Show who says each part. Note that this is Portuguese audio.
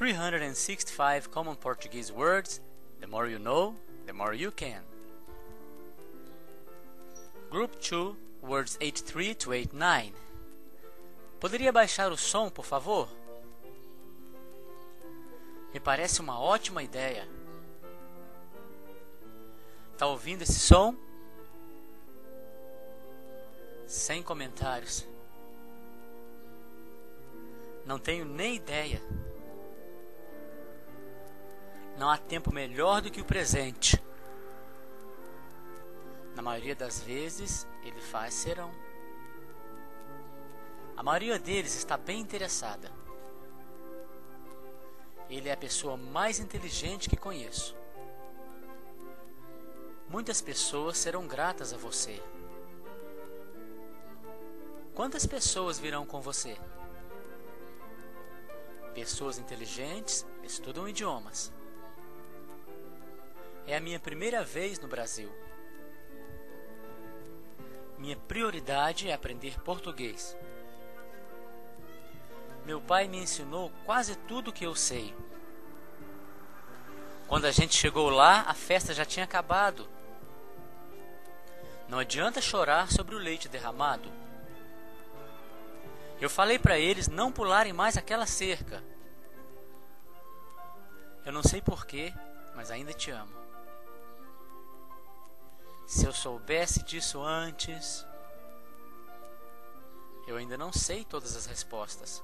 Speaker 1: 365 Common Portuguese Words. The more you know, the more you can. Group 2, words 83 to 89. Poderia baixar o som, por favor? Me parece uma ótima ideia. Tá ouvindo esse som? Sem comentários. Não tenho nem ideia. Não há tempo melhor do que o presente. Na maioria das vezes, ele faz serão. A maioria deles está bem interessada. Ele é a pessoa mais inteligente que conheço. Muitas pessoas serão gratas a você. Quantas pessoas virão com você? Pessoas inteligentes estudam idiomas. É a minha primeira vez no Brasil. Minha prioridade é aprender português. Meu pai me ensinou quase tudo o que eu sei. Quando a gente chegou lá, a festa já tinha acabado. Não adianta chorar sobre o leite derramado. Eu falei para eles não pularem mais aquela cerca. Eu não sei porquê, mas ainda te amo. Se eu soubesse disso antes. Eu ainda não sei todas as respostas.